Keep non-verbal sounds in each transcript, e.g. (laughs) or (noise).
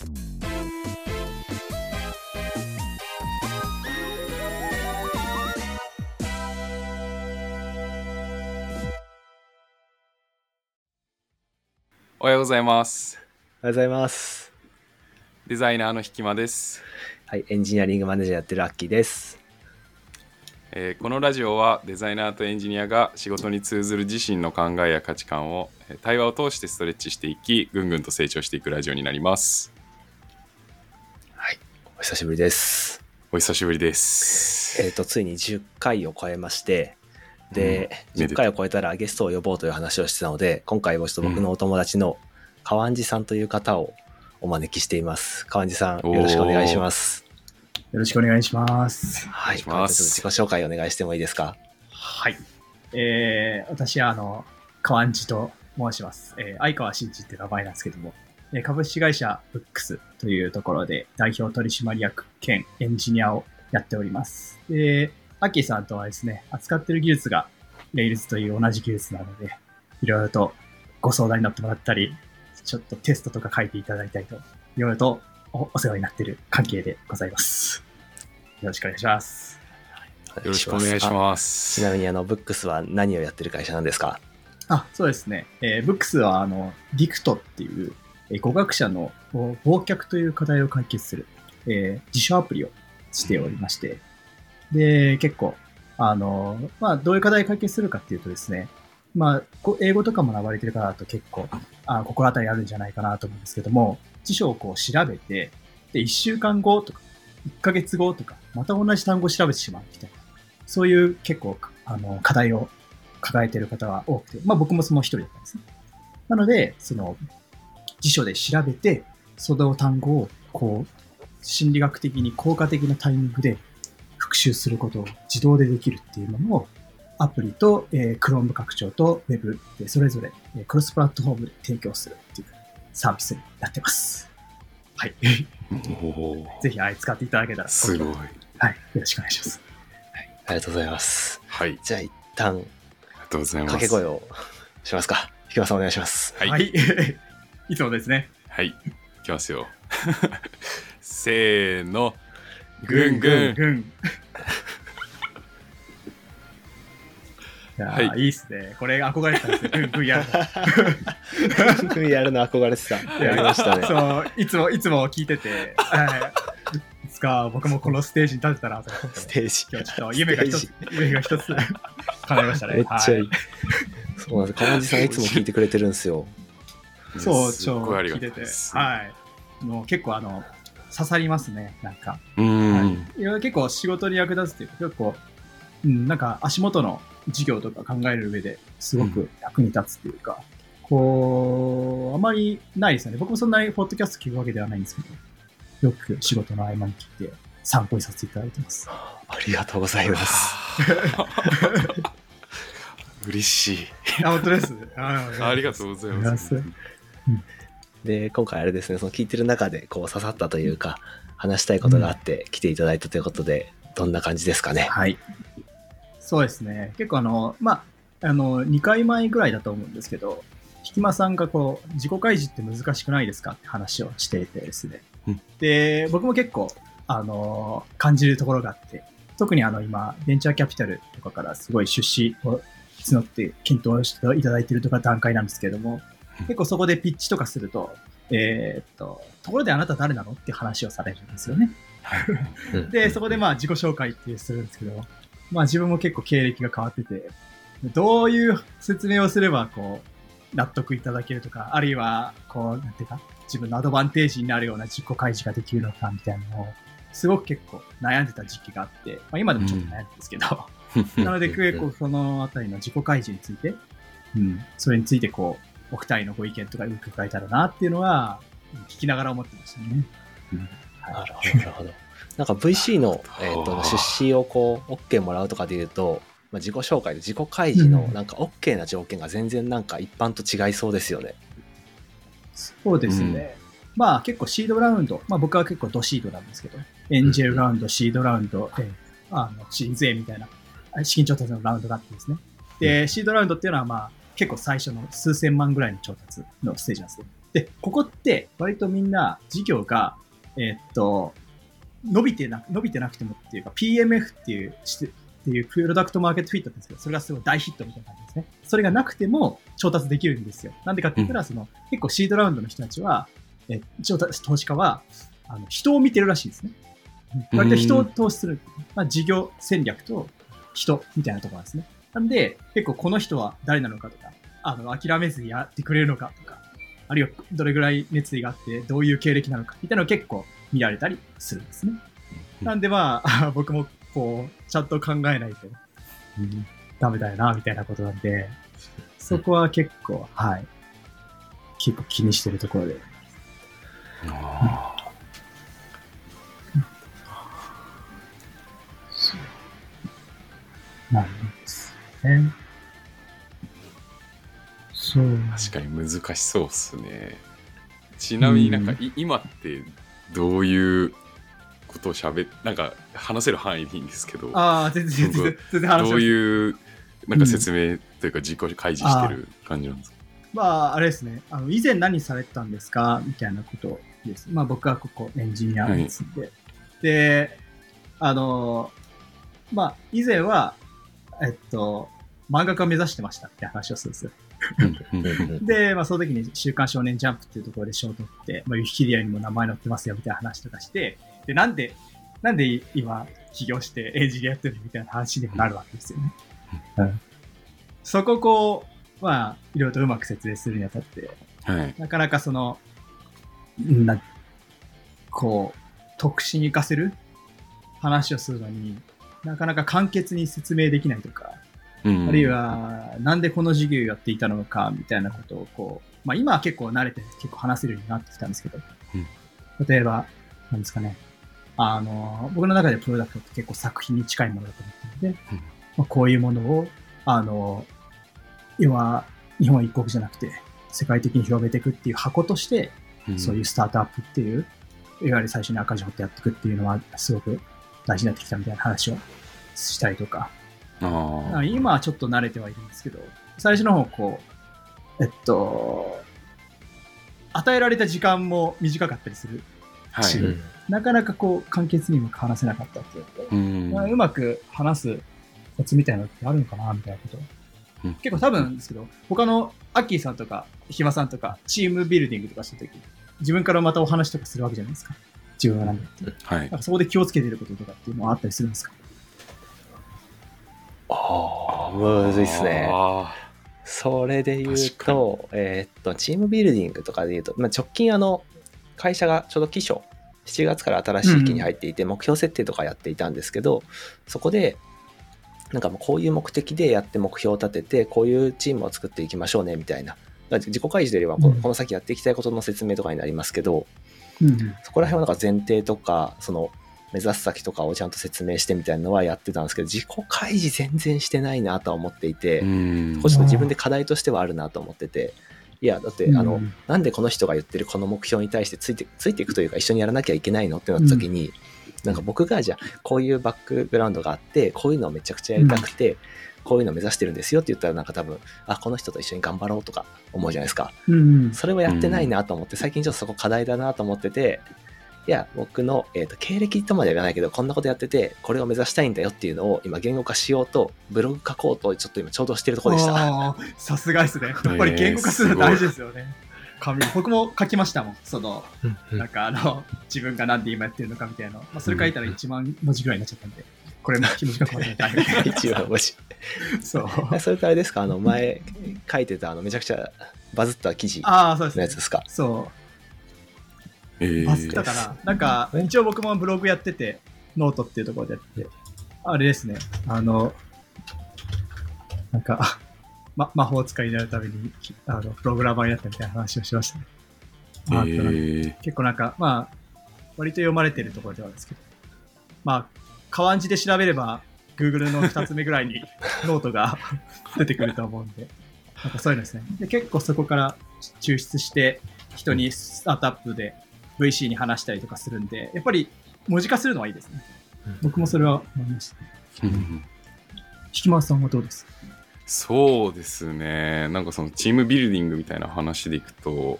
おはようございます。おはようございます。デザイナーのひきまです、はい、エンジニアリングマネージャーやってるアッキーです。えーこのラジオはデザイナーとエンジニアが仕事に通ずる自身の考えや価値観をえー対話を通してストレッチしていきぐんぐんと成長していくラジオになります。はい、お久しぶりです。お久しぶりです。えっ、と、ついに10回を超えまして、で、うんめで10回を超えたらゲストを呼ぼうという話をしてたので、今回もちょっと僕のお友達の川んじさんという方をお招きしています。川んじさん、よろしくお願いします。よろしくお願いします。はい、お願いします自己紹介お願いしてもいいですか？はい。えー、私は、あの、川んじと申します。えー、相川真司って名前なんですけども、えー株式会社ブックスというところで代表取締役兼エンジニアをやっております。で、アッキーさんとはですね、扱ってる技術が Rails という同じ技術なので、いろいろとご相談になってもらったり、ちょっとテストとか書いていただいたりと、いろいろとおお世話になっている関係でございます。よろしくお願いします。よろしくお願いしす。ます。ちなみに、あの、ブックスは何をやってる会社なんですか？あ、そうですね。えー、ブックスは、あの、ディクトっていう、えー語学者のお忘却という課題を解決する、えー辞書アプリをしておりまして、で、結構、あの、まあ、どういう課題解決するかっていうとですね、まあ、英語とかも学ばれてる方だと結構、あ心当たりあるんじゃないかなと思うんですけども、辞書をこう調べて、で、1週間後とか、1ヶ月後とか、また同じ単語を調べてしまうみたいな、そういう結構、あの、課題を抱えている方が多くて、まあ僕もその一人だったんですね。なので、その辞書で調べて、その単語をこう、心理学的に効果的なタイミングで復習することを自動でできるっていうものを、アプリと、えー、Chrome 拡張と Web でそれぞれ、えークロスプラットフォームで提供するっていうサービスになってます。はい。ぜひ、あれ使っていただけたら。すごい。はい。よろしくお願いします。ありがとうございます。はい、ありじゃあ、一旦、がとうございます。掛け声をしますか。ひきまさんお願いします。はい、はい。いつもですね。はい、いきますよ。(laughs) せーの、ぐんぐん。ぐん。(laughs) いやー、はいい、いっすね。これ憧れてたんです (laughs) よ。ぐんぐんやるの。ふやるの憧れてた。やりましたね。そう、いつも、いつも聞いてて、はい。いつか僕もこのステージに立てたらと思ってス、テージ。今日ちょっと夢が一つ、夢が一つ叶いましたね。めっちゃいい。はそうなんです。川地さんいつも聞いてくれてるんですよ。そう、超ごいありが聞いて。はい。もう結構あの、刺さりますね、なんか。うーん、はい、いや結構仕事に役立つっていうか、結構、うん、なんか足元の事業とか考える上ですごく役に立つっていうか、こう、あまりないですよね。僕もそんなにポッドキャスト聞くわけではないんですけど、よく仕事の合間に聞いて参考にさせていただいてます。ありがとうございます。(laughs) 嬉しい。あ、本当です。あありがとうございます。で、今回あれですね、その聞いてる中でこう刺さったというか、話したいことがあって来ていただいたということで、どんな感じですかね？はい。そうですね。結構あの、まあ、あの、2回前ぐらいだと思うんですけど、ひきまさんがこう、自己開示って難しくないですかって話をしていてですね。うんで、僕も結構、あの、感じるところがあって、特にあの、今、ベンチャーキャピタルとかからすごい出資を募って検討していただいているとか段階なんですけれどもうん、結構そこでピッチとかすると、えーっと、ところであなた誰なのって話をされるんですよね。うんで、そこでまあ自己紹介ってするんですけど、まあ自分も結構経歴が変わってて、どういう説明をすればこう、納得いただけるとか、あるいは、こう、なんていうか、自分のアドバンテージになるような自己開示ができるのかみたいなのを、すごく結構悩んでた時期があって、まあ今でもちょっと悩んでるんですけど、なので結構そのあたりの自己開示について、うん、それについてこう、お二人のご意見とかよく伺えたらなっていうのは、聞きながら思ってましたね。うんなるほど、なるほど。なんか VC の、えー、と出資をこう OK もらうとかでいうと、まあ、自己紹介で自己開示のうんなんか OK な条件が全然なんか一般と違いそうですよね。そうですね。まあ結構シードラウンド、まあ僕は結構ドシードなんですけど、エンジェルラウンド、シードラウンド、えーあの、シーズ A みたいな、あ資金調達のラウンドがあってですね。で、シードラウンドっていうのはまあ結構最初の数千万ぐらいの調達のステージなんですね。で、ここって割とみんな事業が、えーっと、伸びてなく、伸びてなくてもっていうか、PMF っていうっていうプロダクトマーケットフィットですけど、それがすごい大ヒットみたいな感じですね。それがなくても調達できるんですよ。なんでかって言ったら、その、結構シードラウンドの人たちは、え、調達、投資家は、あの、人を見てるらしいですね。割と人を投資する。まあ、事業戦略と人みたいなところですね。なんで、結構この人は誰なのかとか、あの、諦めずにやってくれるのかとか、あるいはどれぐらい熱意があって、どういう経歴なのか、みたいなのを結構見られたりするんですね。なんでまあ、(laughs) 僕もこう、ちゃんと考えないと、うんダメだよな、みたいなことなんで、そこは結構、はい。結構気にしてるところで。あなんですね。そう。ー確かに難しそうっすね。ちなみになんか、い今ってどういうことをしゃべなんか話せる範囲でいいんですけど、ああ、全然、全然、全然話しどう。いうなんか説明というか自己開示してる感じなんですか、まあ、あれですね。あの、以前何されてたんですかみたいなことです。まあ、僕はここエンジニアですんで。で、あの、まあ、以前は、えっと、漫画家を目指してましたって話をするんですよ。で、まあ、その時に週刊少年ジャンプっていうところで賞を取って、まあ、ユキリアにも名前載ってますよみたいな話とかして、で、なんで、なんで今起業してエンジニアやってるのみたいな話にもなるわけですよね。うん。そこをこう、まあ、いろいろとうまく説明するにあたって、はい。なかなかその、な、こう、特殊に活かせる話をするのになかなか簡潔に説明できないとか、うんあるい、は、なんでこの授業をやっていたのか、みたいなことを、こう、まあ今は結構慣れて結構話せるようになってきたんですけど、例えば、なんですかね、あの、僕の中でプロダクトって結構作品に近いものだと思ってるので、うん。まあ、こういうものを、あの、要は、日本一国じゃなくて、世界的に広めていくっていう箱として、そういうスタートアップっていう、いわゆる最初に赤字掘ってやっていくっていうのは、すごく大事になってきたみたいな話をしたりとか、ああ。今はちょっと慣れてはいるんですけど、最初の方、こう、えっと、与えられた時間も短かったりする。はい。うんなかなかこう、簡潔にも話せなかったっていうので、うんまあうまく話すコツみたいなのってあるのかなみたいなこと。うん結構多分ですけど、他のアッキーさんとか、ひまさんとか、チームビルディングとかしたとき、自分からまたお話とかするわけじゃないですか。自分が何だって。はいなん。かそこで気をつけてることとかっていうのはあったりするんですか？ああ、むずいっすね。あそれで言うと、えーっと、チームビルディングとかで言うと、まあ、直近あの、会社がちょうど期初、7月から新しい期に入っていて、目標設定とかやっていたんですけど、そこで、なんかもうこういう目的でやって目標を立てて、こういうチームを作っていきましょうね、みたいな。まあ自己開示というよりはこの先やっていきたいことの説明とかになりますけど、うんうん。そこら辺はなんか前提とか、その目指す先とかをちゃんと説明してみたいなのはやってたんですけど、自己開示全然してないなとは思っていて、あ。うんこれちょっと自分で課題としてはあるなと思ってて、いや、だって、あの、うんなんでこの人が言ってるこの目標に対してついて、ついていくというか一緒にやらなきゃいけないのってなった時に、なんか僕がじゃあ、こういうバックグラウンドがあって、こういうのをめちゃくちゃやりたくて、こういうのを目指してるんですよって言ったらなんか多分、あ、この人と一緒に頑張ろうとか思うじゃないですか。うんうん。それをやってないなと思って、最近ちょっとそこ課題だなと思ってて、いや、僕の、えー、と経歴とまでは言わないけど、こんなことやってて、これを目指したいんだよっていうのを今言語化しようと、ブログ書こうと、ちょっと今ちょうどしてるところでした。さすがですね。(laughs) やっぱり言語化するの大事ですよね。紙僕も書きましたもん。その、なんかあの、自分がなんで今やってるのかみたいなの。まあ、それ書いたら1万文字ぐらいになっちゃったんで、これも短くまとめたいみたいな。(laughs) 一番面白い。そう。それとあれですか、あの前書いてたあのめちゃくちゃバズった記事のああ、そうですねやつ。ですか？そえう。バズったかな。なんか、一応僕もブログやってて、ノートっていうところでやってて、あれですね。あの、なんか、ま、魔法使いになるために、あの、プログラマーになったみたいな話をしましたね。えー結構なんか、まあ、割と読まれてるところではあるんですけど、まあ、かわんじで調べれば、Google の2つ目ぐらいにノートが (laughs) 出てくると思うんで、なんかそういうのですね。で結構そこから抽出して、人にスタートアップで VC に話したりとかするんで、やっぱり文字化するのはいいですね。僕もそれは思いました。うん引き回さんはどうです？そうですね。なんかそのチームビルディングみたいな話でいくと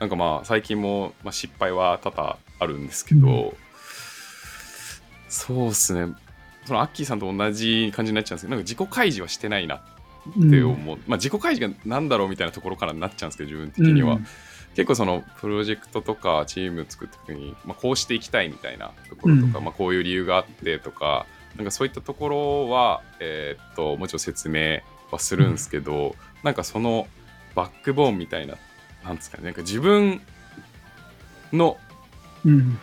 なんかまあ最近も、まあ、失敗は多々あるんですけど、うん。そうっすね。そのアッキーさんと同じ感じになっちゃうんですけどなんか自己開示はしてないなっうんて思う、まあ自己開示が何だろうみたいなところからになっちゃうんですけど自分的には、うん結構そのプロジェクトとかチーム作った時に、まあ、こうしていきたいみたいなところとか、うん。まあ、こういう理由があってとかなんかそういったところは、えーっともちろん説明はするんですけど、なんかそのバックボーンみたいななんですかねなんか自分のうん。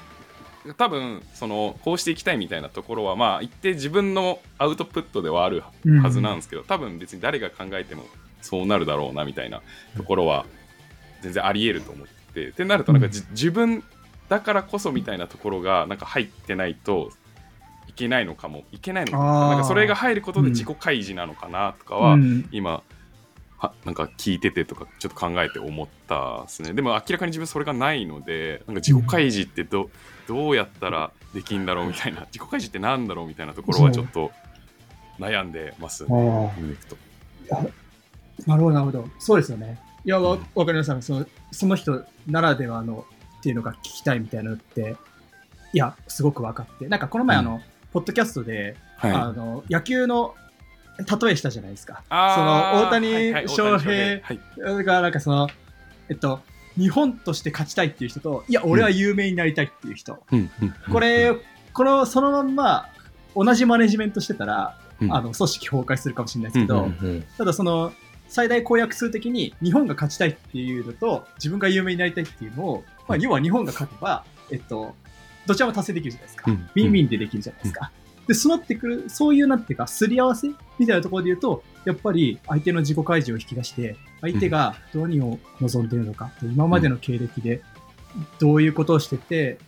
多分そのこうしていきたいみたいなところはまあ一定自分のアウトプットではあるうん。はずなんですけど、多分別に誰が考えてもそうなるだろうなみたいなところは全然ありえると思っててってなるとなんかじ、自分だからこそみたいなところがなんか入ってないといけないのかもいけないのかあー。なんかそれが入ることで自己開示なのかなとかは、うん。今はなんか聞いててとかちょっと考えて思ったですね。でも明らかに自分それがないのでなんか自己開示ってど,、どうやったらできんだろうみたいな自己開示ってなんだろうみたいなところはちょっと悩んでますねなるほど、なるほど。そうですよね。いや、わうんわかります。そのその人ならではのっていうのが聞きたいみたいなのって、いや、すごく分かって。なんかこの前、うん。あの、ポッドキャストで、はい。あの、野球の例えしたじゃないですか。その大谷翔平が、なんかその、えっと、日本として勝ちたいっていう人と、いや、俺は有名になりたいっていう人。うんうんこれ、この、そのまんま、同じマネジメントしてたら、うん。あの、組織崩壊するかもしれないですけど、うんうん。ただその最大公約数的に日本が勝ちたいっていうのと自分が有名になりたいっていうのを、まあ、要は日本が勝てば、えっと、どちらも達成できるじゃないですか。うんウィンウィンでできるじゃないですか。で、そうなってくる、そういうなんていうか、すり合わせみたいなところで言うと、やっぱり相手の自己開示を引き出して、相手が何を望んでいるのか、今までの経歴でどういうことをしてて、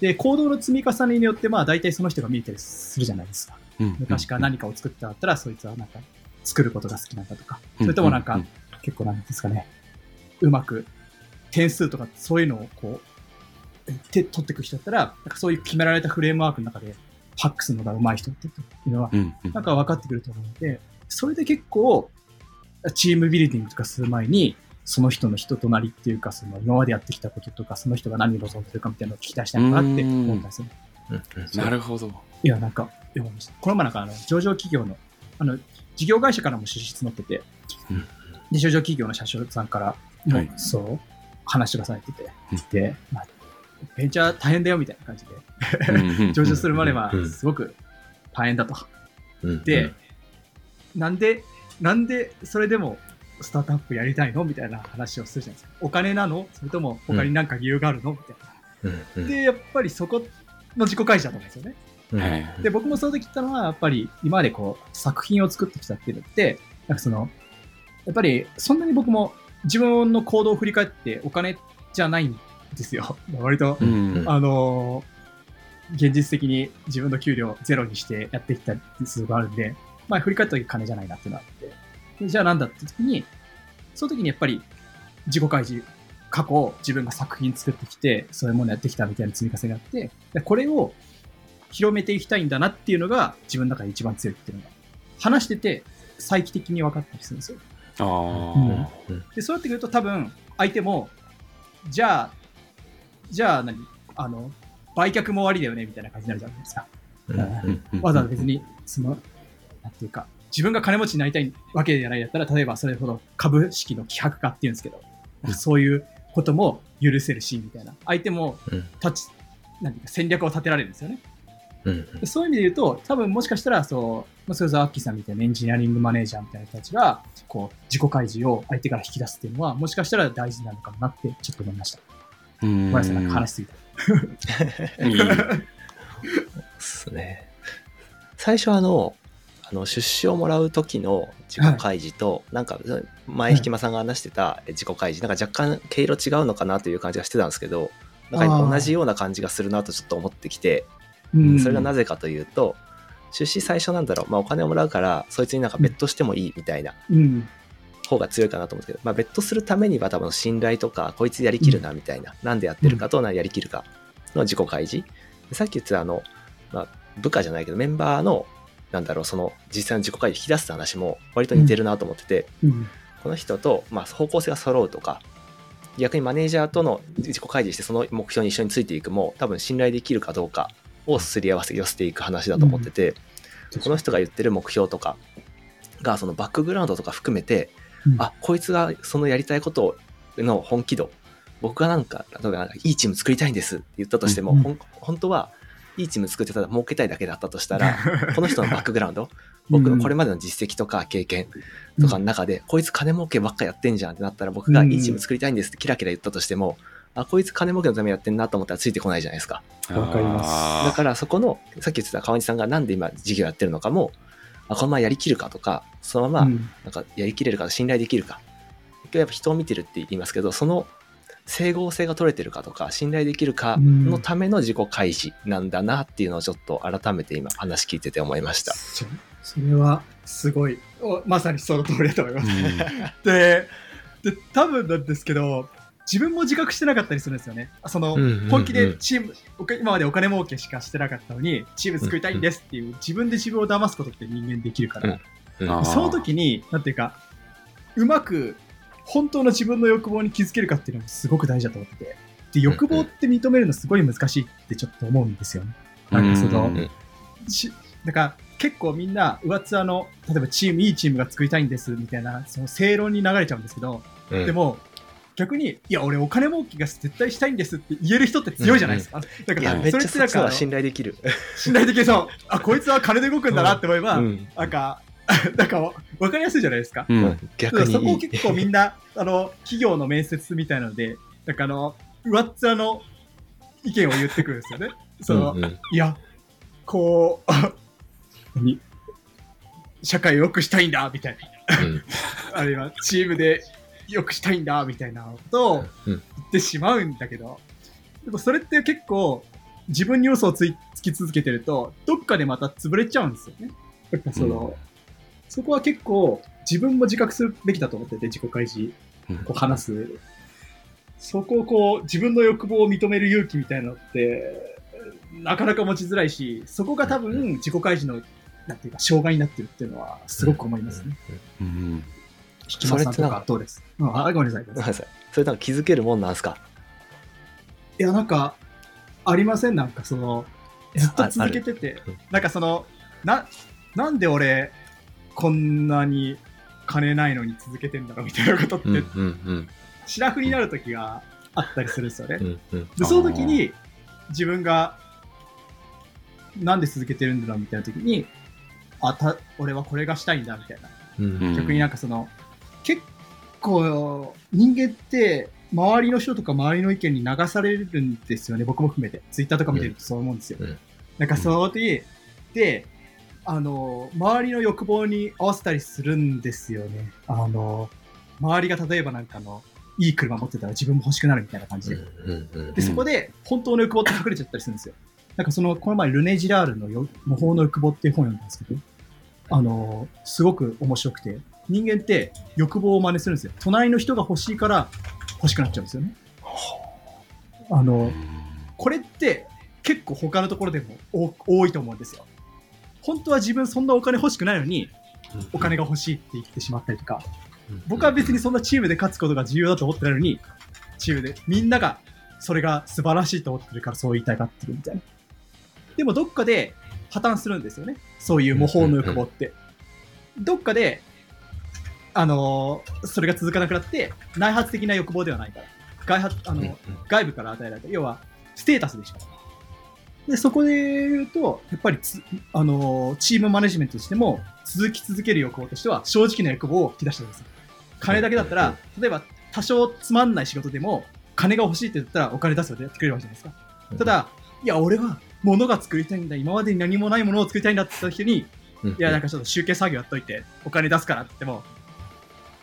で、行動の積み重ねによって、まあ大体その人が見えたりするじゃないですか。うん昔から何かを作ってあったら、そいつはなんか作ることが好きなんだとか、それともなんか、うん結構なんですかね、うまく点数とかそういうのをこう、手取っていく人だったら、なんかそういう決められたフレームワークの中で、ハックするのが上手い人っていうのは、なんか分かってくると思うので、それで結構、チームビルディングとかする前に、その人の人となりっていうか、その今までやってきたこととか、その人が何を望んでるかみたいなのを聞き出したいのかなって思ったん。ですよなるほど。いや、なんか。この前なんか、あの、上場企業の、あの、事業会社からも支出乗ってて、うん。で、上場企業の社長さんからも、はい。そう、話がされてて、うん。で、まあ、ベンチャー大変だよみたいな感じで、(laughs) 上場するまではうんすごく大変だと。うん。で、なんで、なんでそれでもスタートアップやりたいのみたいな話をするじゃないですか。お金なの？それとも他になんか理由があるの？みたいな。で、やっぱりそこの自己開示だと思うんですよね。で、僕もその時言ったのは、やっぱり今までこう、作品を作ってきたっていうのって、なんかその、やっぱりそんなに僕も自分の行動を振り返ってお金じゃないんですよ。(laughs) 割と、うん。あのー現実的に自分の給料ゼロにしてやってきたりするのがあるんで、まあ振り返った時金じゃないなっていうのがあって、でじゃあなんだって時に、その時にやっぱり自己開示、過去自分が作品作ってきて、そういうものやってきたみたいな積み重ねがあって、でこれを広めていきたいんだなっていうのが自分の中で一番強いっていうのが、話してて再帰的に分かったりするんですよ。あーうんで、そうやってくると多分相手も、じゃあ、じゃあ何あの、売却も終わりだよねみたいな感じになるじゃないですか。わざわざ別に、その、なんていうか、自分が金持ちになりたいわけじゃないだったら、例えばそれほど株式の希薄化っていうんですけど、うんそういうことも許せるし、みたいな。相手もうん立ち、なんていうか戦略を立てられるんですよね。うんでそういう意味で言うと、多分もしかしたら、そう、まあそれこそアッキーさんみたいなエンジニアリングマネージャーみたいな人たちが、こう、自己開示を相手から引き出すっていうのは、もしかしたら大事なのかもなって、ちょっと思いました。ごうんめんなさい、なんか話しすぎた。いいですね。最初あの、あの出資をもらう時の自己開示と、なんか前引間さんが話してた自己開示、なんか若干毛色違うのかなという感じがしてたんですけど、なんか同じような感じがするなとちょっと思ってきて、うんそれがなぜかというと、出資最初なんだろう、まあ、お金をもらうから、そいつになんかベットしてもいいみたいなうん。方が強いかなと思うんですけど、まあ、ベットするためには多分信頼とか、こいつやりきるなみたいな、なんでやってるかとやりきるかの自己開示。でさっき言ってたあの、まあ、部下じゃないけど、メンバーの、なんだろう、その実際の自己開示引き出す話も割と似てるなと思ってて、うん。この人と、まあ、方向性が揃うとか、逆にマネージャーとの自己開示してその目標に一緒についていくも多分信頼できるかどうかをすり合わせ寄せていく話だと思ってて、この人が言ってる目標とかがそのバックグラウンドとか含めて、うん。あこいつがそのやりたいことの本気度僕がなんか例えばいいチーム作りたいんですって言ったとしても、うん本当はいいチーム作ってたら儲けたいだけだったとしたら (laughs) この人のバックグラウンド僕のこれまでの実績とか経験とかの中で、こいつ金儲けばっかやってんじゃんってなったら僕がいいチーム作りたいんですってキラキラ言ったとしても、あこいつ金儲けのためにやってんなと思ったらついてこないじゃないですか。わかります。だからそこのさっき言ってた川西さんがなんで今事業やってるのかもあこのままやりきるかとかそのままうん。なんかやりきれるか信頼できるか。やっぱ人を見てるって言いますけどその整合性が取れてるかとか信頼できるかのための自己開示なんだなっていうのをちょっと改めて今話聞いてて思いました。そそれはすごい。おまさにその通りだと思います。うん。でで多分なんですけど自分も自覚してなかったりするんですよね。その、本気でチーム今までお金儲けしかしてなかったのにチーム作りたいんですっていう、自分で自分を騙すことって人間できるから、うん。その時になんていうかうまく本当の自分の欲望に気づけるかっていうのもすごく大事だと思っててで欲望って認めるのすごい難しいってちょっと思うんですよね。なんかその、うんしだから結構みんな上っ面の例えばチームいいチームが作りたいんですみたいなその正論に流れちゃうんですけど、うん。でも逆にいや俺お金儲けが絶対したいんですって言える人って強いじゃないですか、だからいやめっそれってなんか信頼できる。信頼的にそう。あこいつは金で動くんだなって思えば、うん。なんか (laughs) なんか分かりやすいじゃないですか、うん。う。ん逆に。そこを。結構みんなあの企業の面接みたいなのでなんかあの上っ面の意見を言ってくるんですよね。その、うんうん。いや、こう、(laughs) 社会を良くしたいんだみたいな、うん。(laughs) あるいはチームで良くしたいんだみたいなことをうん。言ってしまうんだけど、でもそれって結構自分に嘘をついつき続けてると、どっかでまた潰れちゃうんですよね。やっぱその、そこは結構自分も自覚するべきだと思ってて、自己開示うん。こう話す。そこをこう自分の欲望を認める勇気みたいなのって、なかなか持ちづらいし、そこが多分自己開示の、なんていうか、障害になってるっていうのは、すごく思いますね。うん引きさんとかかどうです、うん、あごめんなさい。ごめんなさい。それなんか気づけるもんなんですか？いや、なんか、ありません？なんかその、ずっと続けてて。なんかその、な、なんで俺、こんなに金ないのに続けてんだろうみたいなことって、うんうんシラフになる時があったりするんですよね。うんうん。で、その時に、自分が、なんで続けてるんだろうみたいな時に、あ、た、俺はこれがしたいんだみたいな。うんうん。逆になんかその、結構、人間って、周りの人とか周りの意見に流されるんですよね、僕も含めて。ツイッターとか見てるとそう思うんですよ。うんなんかその時、で、あの、周りの欲望に合わせたりするんですよね。あの、周りが例えばなんかの、いい車持ってたら自分も欲しくなるみたいな感じで。うんうんで、そこで本当の欲望って隠れちゃったりするんですよ。なんかその、この前、ルネ・ジラールのよ模倣の欲望っていう本を読んだんですけど、あの、すごく面白くて、人間って欲望を真似するんですよ。隣の人が欲しいから欲しくなっちゃうんですよね。あの、これって結構他のところでも多いと思うんですよ。本当は自分そんなお金欲しくないのに、お金が欲しいって言ってしまったりとか、僕は別にそんなチームで勝つことが重要だと思ってないのに、チームでみんながそれが素晴らしいと思ってるからそう言いたがってるみたいな。でもどっかで破綻するんですよね。そういう模倣の欲望って。どっかで、あのーそれが続かなくなって、内発的な欲望ではないから。外発、あの、うんうん外部から与えられた。要は、ステータスでしょ。で、そこで言うと、やっぱりつ、あのーチームマネジメントとしても、続き続ける欲望としては、正直な欲望を引き出してるんですよ。金だけだったら、例えば、多少つまんない仕事でも、金が欲しいって言ったら、お金出すよでやってくれるわけじゃないですか。ただ、いや、俺は物が作りたいんだ、今までに何もないものを作りたいんだって言った人に、うんいや、なんかちょっと集計作業やっといて、お金出すからって言っても、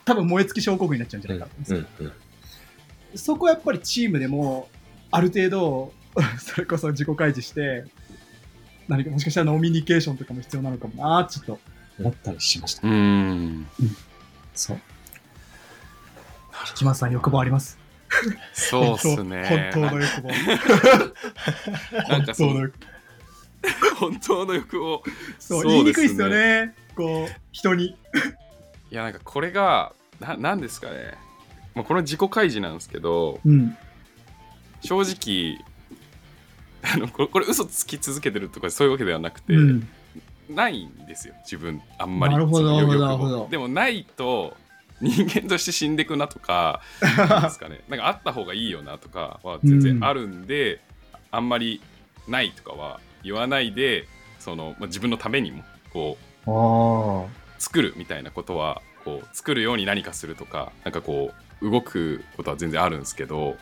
多分燃え尽き症候群になっちゃうんじゃないか。と思うんですようんうん。そこはやっぱりチームでも、ある程度、(laughs) それこそ自己開示して、何かもしかしたらノミニケーションとかも必要なのかもなちょっと思ったりしました。うん。そう。木間さん欲望あります？そうっすね。(laughs) 本当の欲望。(laughs) なんかその本当の欲本当の欲望。そう、そう言いにくいですよね。こう、人に。いやなんかこれがななんですかねまあ、この自己開示なんですけどうん。正直あのこれこれ嘘つき続けてるとかそういうわけではなくて、うん。ないんですよ自分あんまりなるほどなるほどでもないと人間として死んでくなとか (laughs) なんですかねなんかあった方がいいよなとかは全然あるんで、あんまりないとかは言わないでその、まあ、自分のためにもこうああ。作るみたいなことはこう作るように何かするとかなんかこう動くことは全然あるんですけど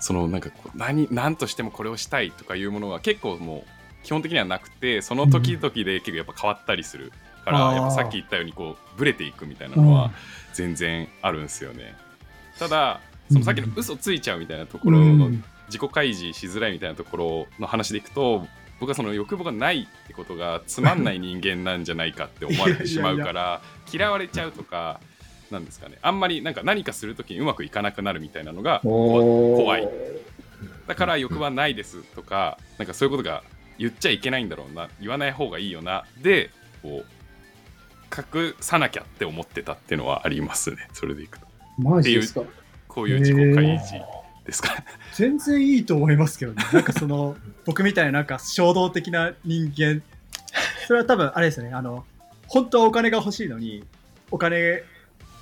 そのなんかこう何何としてもこれをしたいとかいうものが結構もう基本的にはなくてその時々で結構やっぱ変わったりするから、やっぱさっき言ったようにこうブレていくみたいなのは全然あるんですよね。ただそのさっきの嘘ついちゃうみたいなところのうん。自己開示しづらいみたいなところの話でいくと僕はその欲望がないってことがつまんない人間なんじゃないかって思われてしまうから嫌われちゃうとかなんですかね。あんまりなんか何かするときにうまくいかなくなるみたいなのが怖い。だから欲望はないですとかなんかそういうことが言っちゃいけないんだろうな。言わない方がいいよな。でこう隠さなきゃって思ってたっていうのはありますね。それでいくと。マジですか？こういう自己開示ですか？ね全然いいと思いますけどね。なんかその、(laughs) 僕みたいななんか衝動的な人間、それは多分あれですよね、あの、本当はお金が欲しいのに、お金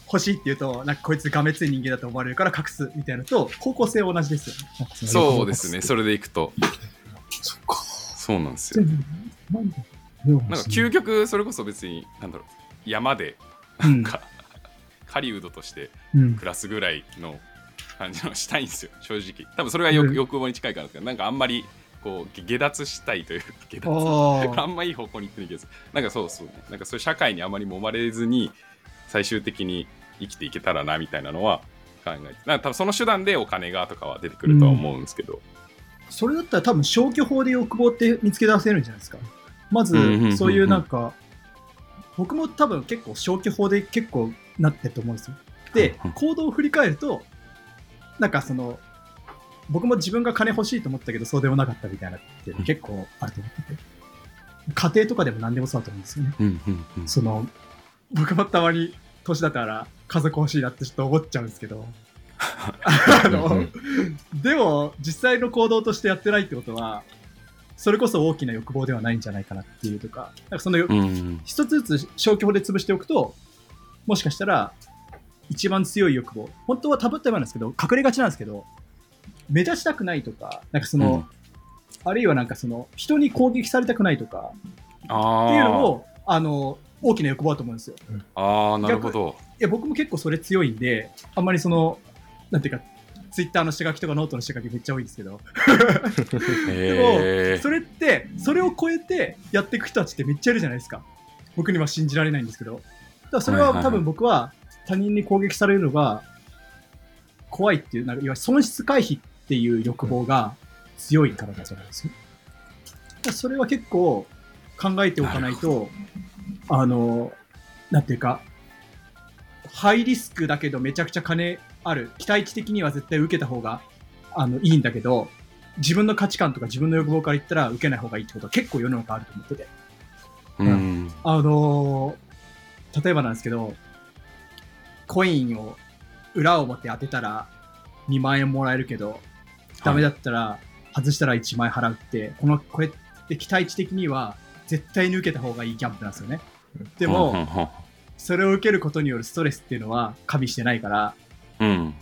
欲しいって言うと、なんかこいつがめつい人間だと思われるから隠すみたいなのと、方向性は同じですよね。そうですね。それでいくと。そっか。そうなんですよ。なんか究極それこそ別になんだろう山でうんか狩人としてうん。暮らすぐらいの感じのしたいんですよ正直。多分それが欲,、うん。欲望に近いからですけどなんかあんまりこう下脱したいというか下脱。あ (laughs) あんまいい方向に行ってないけどなんかそうそうなんかそういう社会にあまり揉まれずに最終的に生きていけたらなみたいなのは考えて。なんか多分その手段でお金がとかは出てくるとは思うんですけど、それだったら多分消去法で欲望って見つけ出せるんじゃないですか？まずうんうんうんうん、そういうなんか、僕も多分結構消去法で結構なってると思うんですよ。でうんうん、行動を振り返ると、なんかその、僕も自分が金欲しいと思ったけどそうでもなかったみたいなって結構あると思ってて。家庭とかでも何でもそうだと思うんですよね。うんうんうんその、僕もたまに年だったら家族欲しいなってちょっと思っちゃうんですけど、あの、でも実際の行動としてやってないってことは、それこそ大きな欲望ではないんじゃないかなっていうとか、なんかそのうんうん一つずつ消去法で潰しておくと、もしかしたら一番強い欲望、本当はタブったようなんですけど、隠れがちなんですけど、目立ちたくないとか、なんかその、あるいはなんかその、人に攻撃されたくないとか、あっていうのを、あの、大きな欲望だと思うんですよ。ああなるほど。いや、僕も結構それ強いんで、あんまりその、なんていうか、ツイッターの下書きとかノートの下書きめっちゃ多いんですけど、へえそれって、それを超えてやっていく人たちってめっちゃいるじゃないですか。僕には信じられないんですけど。だからそれはいはいはい。は多分僕は他人に攻撃されるのが怖いっていう、なんかいわゆる損失回避っていう欲望が強いからだじゃないですよ。それは結構考えておかないと、あの、なんていうか、ハイリスクだけどめちゃくちゃ金ある。期待値的には絶対受けた方があのいいんだけど、自分の価値観とか自分の欲望から言ったら受けない方がいいってことは結構世の中あると思ってて。うんあのー例えばなんですけど、コインを裏を持って当てたら2万円もらえるけど、ダメだったら外したら1万円払うって、この、これって期待値的には絶対に受けた方がいいギャンプなんですよね。でも、それを受けることによるストレスっていうのは加味してないから、うん。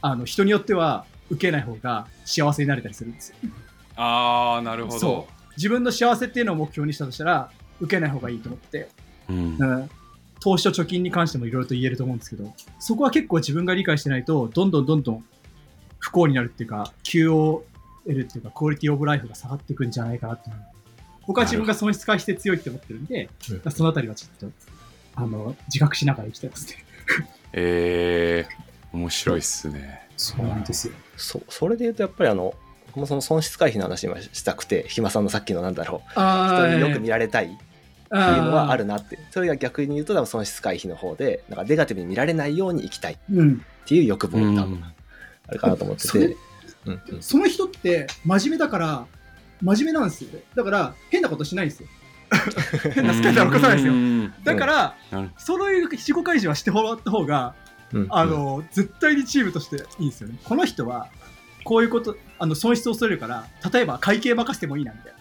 あの、人によっては受けない方が幸せになれたりするんですよ。ああなるほど。そう。自分の幸せっていうのを目標にしたとしたら、受けない方がいいと思って、うん。うん、投資と貯金に関してもいろいろと言えると思うんですけど、そこは結構自分が理解してないと、どんどんどんどん不幸になるっていうか、QOL っていうか、クオリティオブライフが下がっていくんじゃないかなっていう僕は自分が損失回避して強いって思ってるんで、うんそのあたりはちょっと、あの、自覚しながら生きてますね。えー、面白いっすねそうなんですよ。そうそれで言うとやっぱりあの僕もその損失回避の話今したくて暇さんのさっきのなんだろうあ人によく見られたいってていうのはあるなってそれが逆に言うと多分損失回避の方でなんかネガティブに見られないように生きたいっうん。ていう欲望うんが多分あるかなと思ってて、うんうんその人って真面目だから、真面目なんですよ。だから、変なことしないんですよ。(laughs) 変なスキャンダル起こさないんですよ。うんだから、なるその自己開示はしてもらった方が、うんあの、絶対にチームとしていいですよね。この人は、こういうこと、あの、損失を恐れるから、例えば会計任せてもいいな、みたい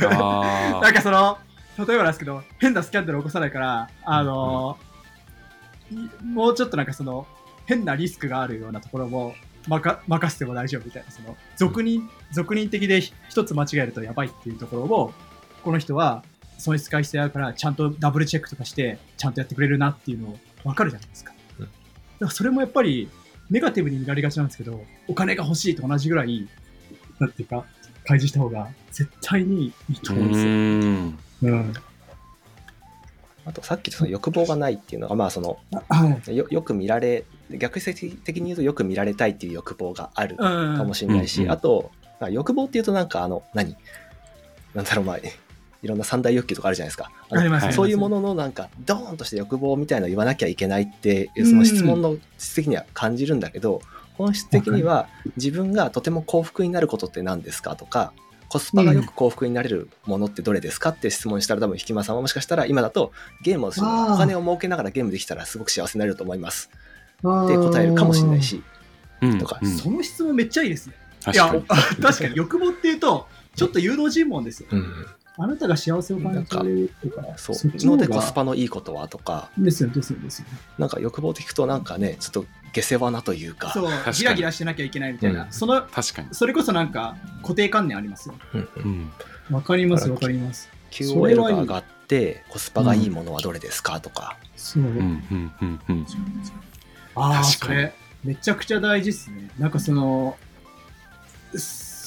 な。んかその、例えばなんですけど、変なスキャンダル起こさないから、あの、いもうちょっとなんかその、変なリスクがあるようなところも、まか任せても大丈夫みたいな、その、俗人、俗人的で一つ間違えるとやばいっていうところを、この人は損失回避性あるから、ちゃんとダブルチェックとかして、ちゃんとやってくれるなっていうのを分かるじゃないですか。うんだからそれもやっぱり、ネガティブに見られがちなんですけど、お金が欲しいと同じぐらい、なんていうか、開示した方が絶対にいいとう思うんですよ。ん。うん。あとさっきその欲望がないっていうのがまあそのはい。よよく見られ逆説的に言うとよく見られたいっていう欲望があるかかもしれないし、うんうんあと、まあ、欲望っていうとなんかあの何？なんだろうまあ (laughs) いろんな三大欲求とかあるじゃないですか。ありますはいそういうもののなんかドーンとして欲望みたいなのを言わなきゃいけないっていうその質問の質的には感じるんだけど、本質的には自分がとても幸福になることって何ですかとかコスパがよく幸福になれるものってどれですかって質問したら多分引間さんはもしかしたら今だとゲームをお金を儲けながらゲームできたらすごく幸せになれると思います。っって答えるかもしれない。しうん。とか。うん。その質問めっちゃいいですね。いや確かに、(laughs) 確かに欲望っていうと、ちょっと誘導尋問ですよ。うんあなたが幸せを感じられるとか、そう。っちのでコスパのいいことはとか。ですよ、ですよ、ですよ。なんか欲望的くとなんかねちょっと下世話なというか。そう。ギラギラしてなきゃいけないみたいな、うん。その、確かに、それこそなんか固定観念あります？よ。うん。ううんかります、わかります。QOL が上がってコスパがいいものはどれですかとか、そう。うんうんうんうん。ああ、確かに。それ、めちゃくちゃ大事ですね。なんかその、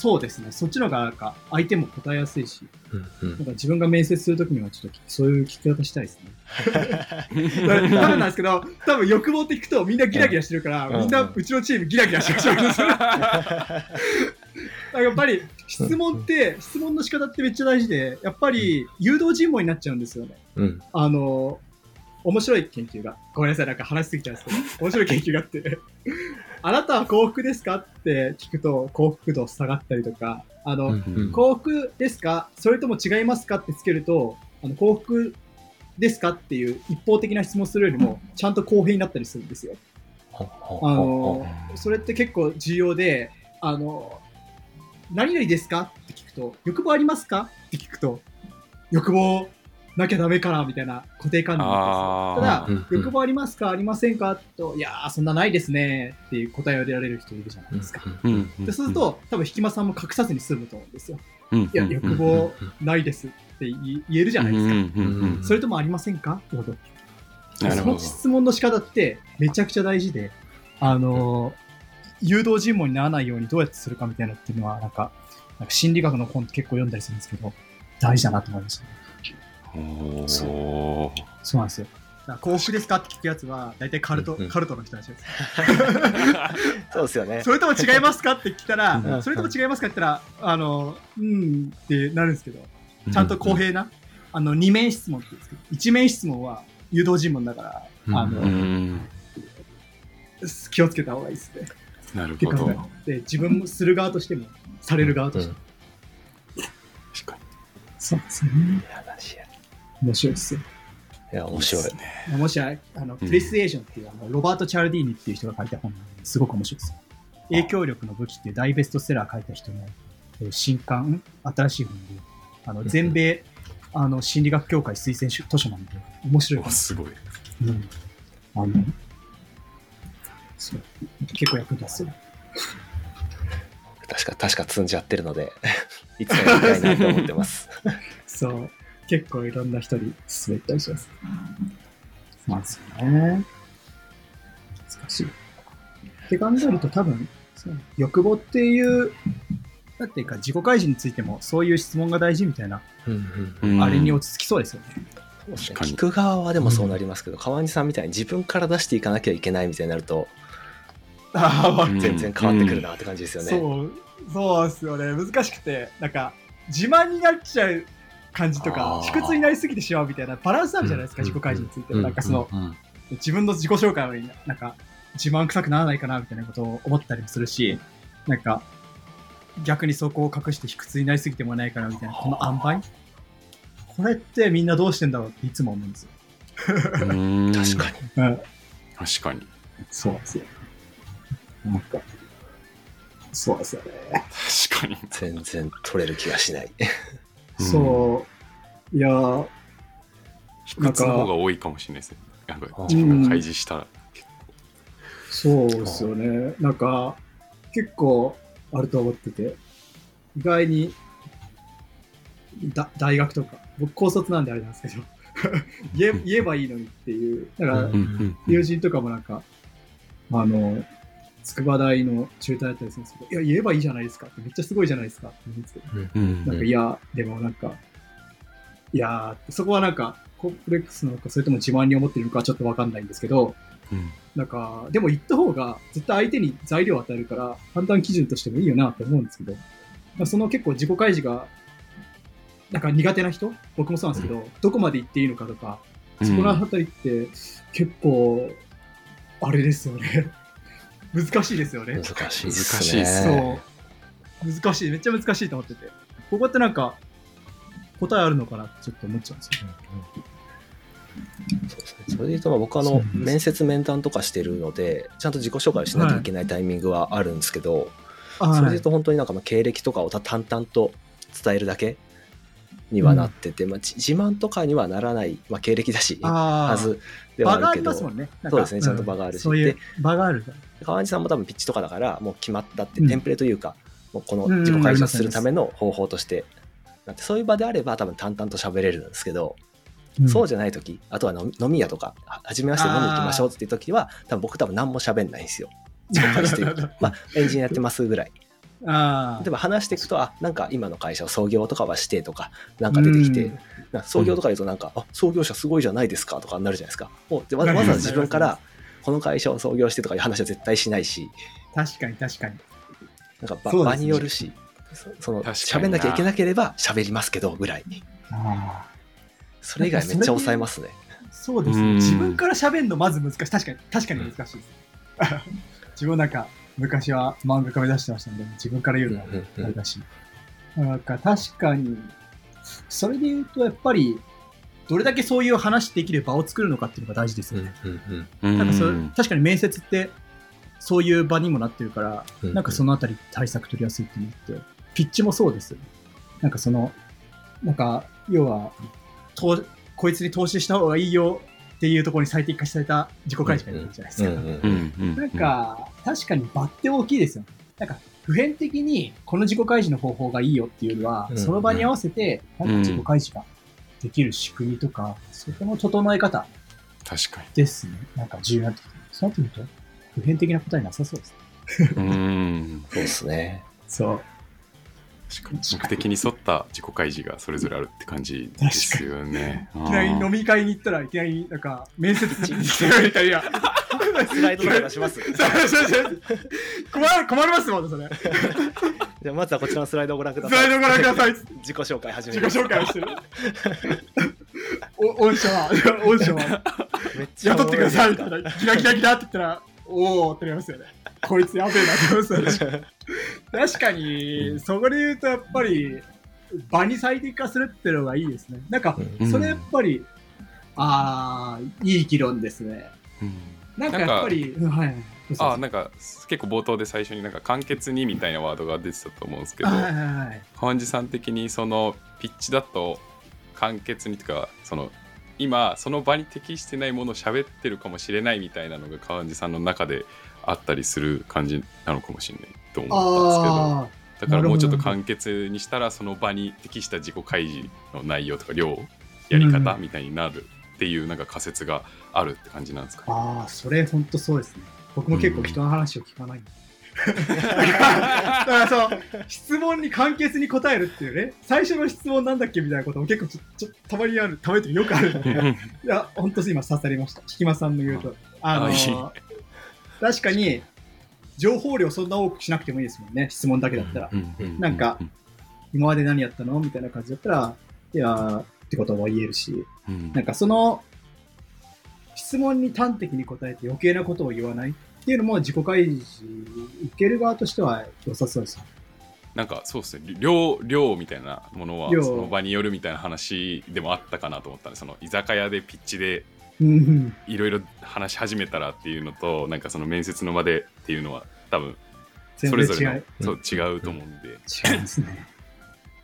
そうですね。そっちの方がなんか相手も答えやすいし、うんうん。なんか自分が面接するときにはちょっとそういう聞き方したいですね。(laughs) 多分なんですけど、多分欲望って聞くとみんなギラギラしてるから、うん。みんなうちのチームギラギラしてるんですよ。だからやっぱり質問って、質問の仕方ってめっちゃ大事で、やっぱり誘導尋問になっちゃうんですよね。うん。あの、面白い研究が、ごめんなさい、なんか話しすぎちゃうんですけど、面白い研究があって、あなたは幸福ですか？って聞くと幸福度下がったりとか、あの、うんうん。幸福ですか？それとも違いますか？ってつけると、あの幸福ですか？っていう一方的な質問するよりも、ちゃんと公平になったりするんですよ。あの、それって結構重要で、あの、何々ですか？って聞くと、欲望ありますか？って聞くと、欲望なきゃダメからみたいな固定観念なんですよ。ただ、欲望ありますかありませんか？と、いやー、そんなないですねっていう答えを入れられる人いるじゃないですか。でそうすると、多分、引間さんも隠さずに済むと思うんですよ。うんいや、うん欲望ないですって言えるじゃないですか。それともありませんか？ってこと。その質問の仕方ってめちゃくちゃ大事で、あのー誘導尋問にならないようにどうやってするかみたいなっていうのは、なんか、なんか心理学の本って結構読んだりするんですけど、大事だなと思いましたね。おーそうなんですよ。幸福ですかって聞くやつは、大体カルト、うんうんカルトの人たちです。(laughs) そうですよねそれとも違いますかって聞いたら、うんそれとも違いますかって言ったら、あの、うんってなるんですけど、ちゃんと公平な、あの、二面質問って言うんですけど、一面質問は誘導尋問だから、あの、うん気をつけた方がいいですね。なるほどって考えて、自分もする側としても、される側としても。確かそうですね。話や面白いですよ。いや面白いもしああの、プレスエージョンっていう、あのロバート・チャルディーニっていう人が書いた本なんですごく面白いですよ。影響力の武器っていう大ベストセラー書いた人の、えー新刊、新しい本で、あの全米あの心理学協会推薦図書なんで、面白いす。ごいうん。あの、そう。結構役に立つよ。確か確か積んじゃってるので (laughs) いつかやりたいなと思ってます (laughs) そう。結構いろんな人に勧めたりします。そうですよね。難しい。って考えると多分、欲望っていう、だっていうか自己開示についてもそういう質問が大事みたいな、うんうんうんあれに落ち着きそうですよね。聞く側はでもそうなりますけど、川西さんみたいに自分から出していかなきゃいけないみたいになるとあ全然変わってくるなって感じですよね、そう、そうですよね。難しくて、なんか、自慢になっちゃう感じとか卑屈になりすぎてしまうみたいなバランスあるじゃないですか、うん自己開示について。うんなんかその、うん自分の自己紹介になんか自慢臭くならないかなみたいなことを思ったりもするし、なんか逆にそこを隠して卑屈になりすぎてもないかなみたいな、この塩梅？これってみんなどうしてんだろうっていつも思うんですよ。う (laughs) ん確かにうん、確かにそうなんですよ。なんか、そうですよね。確かに全然取れる気がしない。うんそう、いやー、卑屈の方が多いかもしれないですね。なんかうん自分が開示したら、そうですよね。なんか、結構あると思ってて、意外に、だ大学とか、僕高卒なんであれなんですけど、(laughs) 言え言えばいいのにっていう、だから友人とかもなんか、あの、筑波大の中退だったりするんですけど、いや、言えばいいじゃないですか。って、めっちゃすごいじゃないですか。って言うんですけど、うん。なんか、いや、でもなんか、いやー、そこはなんか、コンプレックスなのか、それとも自慢に思ってるのかはちょっとわかんないんですけど、うん。なんか、でも言った方が、絶対相手に材料を与えるから、判断基準としてもいいよなって思うんですけど、まあその結構自己開示が、なんか苦手な人僕もそうなんですけど、どこまで言っていいのかとか、そこのあたりって、結構、あれですよね。難しいですよね。難しいっす難しいっすね。そう。難しい。めっちゃ難しいと思ってて。ここってなんか、答えあるのかな？ってちょっと思っちゃうんですよ。そうですねそれで言うとまあ僕あの面接面談とかしてるのでちゃんと自己紹介をしなきゃいけないタイミングはあるんですけど、あそれで言うと本当になんかまあ経歴とかをた淡々と伝えるだけにはなってて、まあ、じ自慢とかにはならない、まあ、経歴だしあはずではあるけどね。そうですねちゃんと場があるしそういうで場がある。川地さんも多分ピッチとかだからもう決まったってうんテンプレというか、もうこのうんうん自己開示をするための方法として、なってそういう場であれば多分淡々と喋れるんですけど、そうじゃない時あとは飲み屋とかは初めまして飲みに行きましょうっていう時は多分僕多分何も喋んないんですよ。自己開示というかまあエンジニアやってますぐらい。あ例えば話していくとあなんか今の会社を創業とかはしてとかなんか出てきて、う創業とか言うとなんか、あ創業者すごいじゃないですかとかになるじゃないですか。もうでわざわざ自分からこの会社を創業してとかいう話は絶対しないし。あ、確かに確かに。なんか場,、場によるし、そその喋んなきゃいけなければ喋りますけどぐらい。あそれ以外めっちゃ抑えますね。そうですね。うん自分から喋るのまず難しい。確かに、確かに難しいです。(laughs) 自分なんか、昔は漫画家目指してましたので、自分から言うのはあれだし。なんか確かに、それで言うとやっぱり、どれだけそういう話できる場を作るのかっていうのが大事ですよね。うんなんかそれ確かに面接ってそういう場にもなってるから、うんなんかそのあたり対策取りやすいっていうのって、ピッチもそうです。なんかその、なんか、要は、とこいつに投資した方がいいよっていうところに最適化された自己開示がいるじゃないですか。なんか、確かに場って大きいですよね。なんか、普遍的にこの自己開示の方法がいいよっていうよりは、うんその場に合わせて、なんか自己開示ができる仕組みとか、そこの整え方確かですね。なんか重要になってきて。そうなってくると、普遍的な答えなさそうですね。にうんそうですね。そう。目的に沿った自己開示がそれぞれあるって感じですよねいきなり飲み会に行ったらいきなりなんか面接地に来てるみたいな。スライドとか出します？(laughs) 困る困りますもんね、それ。じゃあまずはこちらのスライドをご覧くだスライさい。ドご覧ください。自己紹介始め自己ます。紹介をしてる。お御社は、御社はめっちゃ雇ってくださいみい。たいな。ギラギラギラって言ったら、おおってなりますよね。こいつやべえなって思いますよね。確かに、そこで言うとやっぱり、場に最適化するっていうのがいいですね。なんか、うんそれやっぱり、ああ、いい議論ですね。うんなんかやっぱり、うんはい。あなんか結構冒頭で最初になんか簡潔にみたいなワードが出てたと思うんですけどはいはいはい。川地さん的にそのピッチだと簡潔にとかその今その場に適してないものを喋ってるかもしれないみたいなのが川地さんの中であったりする感じなのかもしれないと思ったんですけどあだからもうちょっと簡潔にしたらその場に適した自己開示の内容とか量やり方うんみたいになるっていうなんか仮説があるって感じなんですか？あ、ね。ああ、それ本当そうですね。僕も結構人の話を聞かないんで。だからそう、質問に簡潔に答えるっていうね、最初の質問なんだっけみたいなことも結構ちょちょたまにある、たまによくあるいや、本当今刺さりました。引間さんの言うと。あのあいい確かに、情報量そんな多くしなくてもいいですもんね、質問だけだったら。なんか今まで何やったの？みたいな感じだったら、いやーってことも言えるし、うんなんかその質問に端的に答えて余計なことを言わないっていうのも自己開示受ける側としては良さそうですね。なんかそうですね量量みたいなものは量その場によるみたいな話でもあったかなと思ったんでその居酒屋でピッチでうん。いろいろ話し始めたらっていうのとなんかその面接の場でっていうのは多分全それぞれ。そう違うと思うんで、違いますね。(laughs)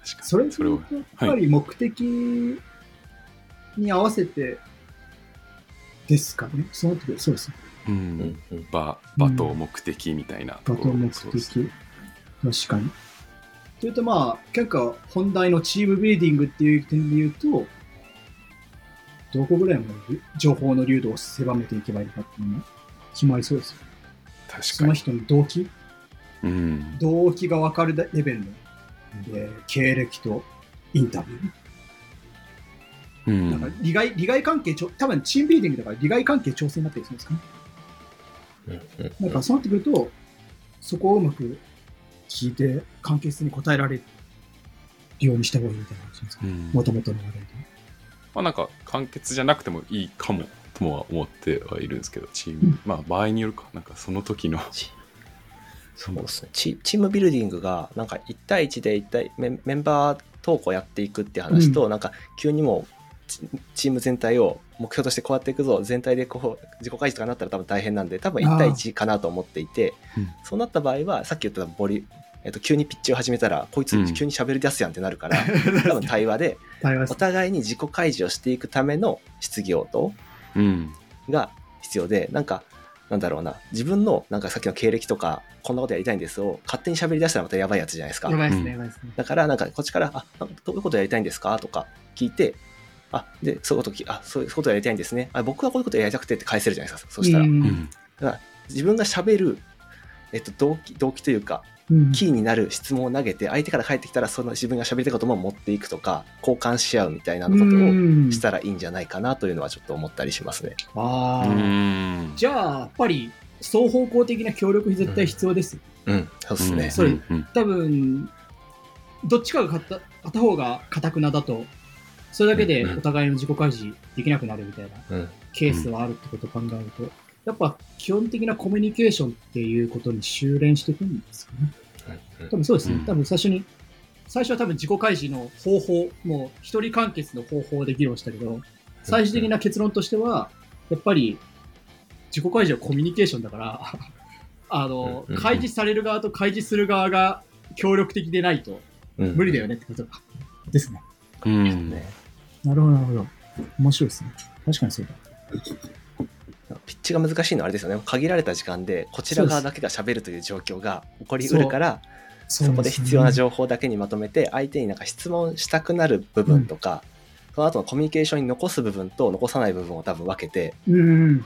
確かにそれそれをとやっぱり目的に合わせてですかね。その時そうですね。ううんんうん場場と目的みたいなところ場と目的。確かに。というとまあ、結構本題のチームビルディングっていう点で言うと、どこぐらいまで情報の流動を狭めていけばいいかっていうのも決まりそうですよ。確かに、その人の動機？うん、動機が分かるレベルの、えー経歴とインタビュー。うんなんか利害利害関係ちょ、多分チームビルディングだから利害関係調整になってるんですかね。なんかそうなってくると、そこをうまく聞いて、関係性に応えられるようにした方がいいみたいな話ですか。うんもともとの話題で。まあなんか簡潔じゃなくてもいいかもともは思ってはいるんですけどチーム、うん。まあ場合によるか。なんかその時の。チそうですね。チチームビルディングがなんか1対1で1対メンメンバー投稿やっていくっていう話と、なんか急にもうチチーム全体を目標としてこうやっていくぞ。全体でこう自己開示とかなったら多分大変なんで多分1対1かなと思っていてうん。そうなった場合はさっき言ったボリえっと、急にピッチを始めたらこいつうん。急に喋り出すやんってなるから、(laughs) 多分対話で対話お互いに自己開示をしていくための質疑応答うん。が必要でなんかなんだろうな自分のなんかさっきの経歴とかこんなことやりたいんですを勝手に喋り出したらまたやばいやつじゃないですか。やばいですね、うんやばいですね。だからなんかこっちから「あなんかどういうことやりたいんですか?」とか聞いて「あでそういうこときあそういうことやりたいんですね。あ僕はこういうことやりたくて」って返せるじゃないですかそしたら、うん。うん自分が喋るえっと、動機動機というかうんキーになる質問を投げて相手から返ってきたらその自分が喋りたいことも持っていくとか交換し合うみたいなことをうん。したらいいんじゃないかなというのはちょっと思ったりしますね。あうーん。じゃあ、やっぱり、双方向的な協力絶対必要です？うん、そうです。ね。多分、どっちかが片片方が堅くなだと、それだけでお互いの自己開示できなくなるみたいなうん、ケースはあるってことを考えると、やっぱ基本的なコミュニケーションっていうことに修練していくんですかね。多分そうですね。うん多分最初に、最初は多分自己開示の方法、もう一人完結の方法で議論したけど、最終的な結論としては、やっぱり自己開示はコミュニケーションだから、(laughs) あのうん、開示される側と開示する側が協力的でないとうん無理だよねってことですね。うんねなるほど、なるほど。面白いですね。確かにそうだ。ピッチが難しいのはあれですよね限られた時間でこちら側だけが喋るという状況が起こりうるからそこで必要な情報だけにまとめて相手になんか質問したくなる部分とか、その後のコミュニケーションに残す部分と残さない部分を多分分けて報。うんうん。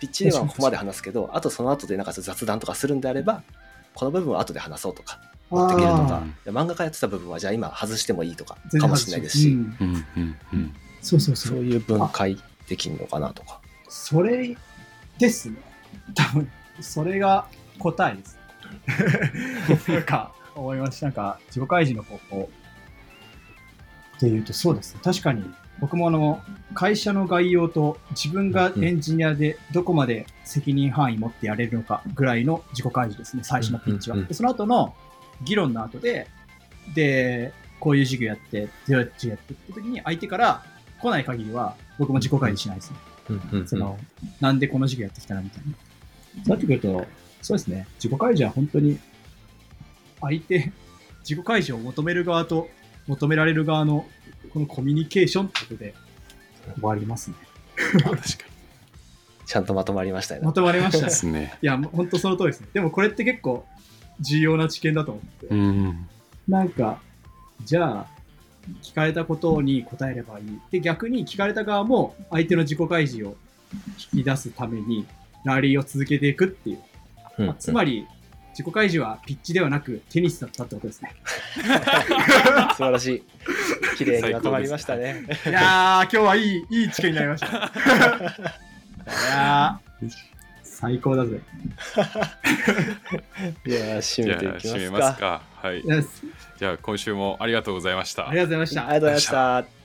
ピッチではここまで話すけどあとその後でなんか雑談とかするんであればこの部分は後で話そうとか持ってけるとあかで漫画家やってた部分はじゃあ今外してもいいとかーかもしれないですし。そういう分解できるのかなとか。それですね。多分、それが答えです。(laughs) なんか、思いました。なんか、自己開示の方法っていうと、そうですね。確かに、僕もあの、会社の概要と自分がエンジニアでどこまで責任範囲持ってやれるのかぐらいの自己開示ですね。最初のピッチは。でその後の議論の後で、で、こういう授業やって、どうやってやってって時に相手から来ない限りは、僕も自己開示しないですね。その、なんでこの授業やってきたなみたいな。そうなってくると、そうですね、自己開示は本当に、相手、(laughs) 自己開示を求める側と求められる側の、このコミュニケーションってことで終わりますね。あ (laughs) 確かちゃんとまとまりましたよねま。とまりましたね。すねいや、もう本当その通りですね。でもこれって結構重要な知見だと思って。うんなんか、じゃあ、聞かれたことに答えればいい。で、逆に聞かれた側も相手の自己開示を引き出すために、ラリーを続けていくっていう。うんまあつまり、自己開示はピッチではなくテニスだったってことですね。(laughs) 素晴らしい。綺麗にまとまりましたね。いやー、今日はいい、いい知見になりました。いやー、最高だぜ。(laughs) いやー、締めていきますか。ますかはいじゃあ今週もありがとうございましたありがとうございました。ありがとうございました。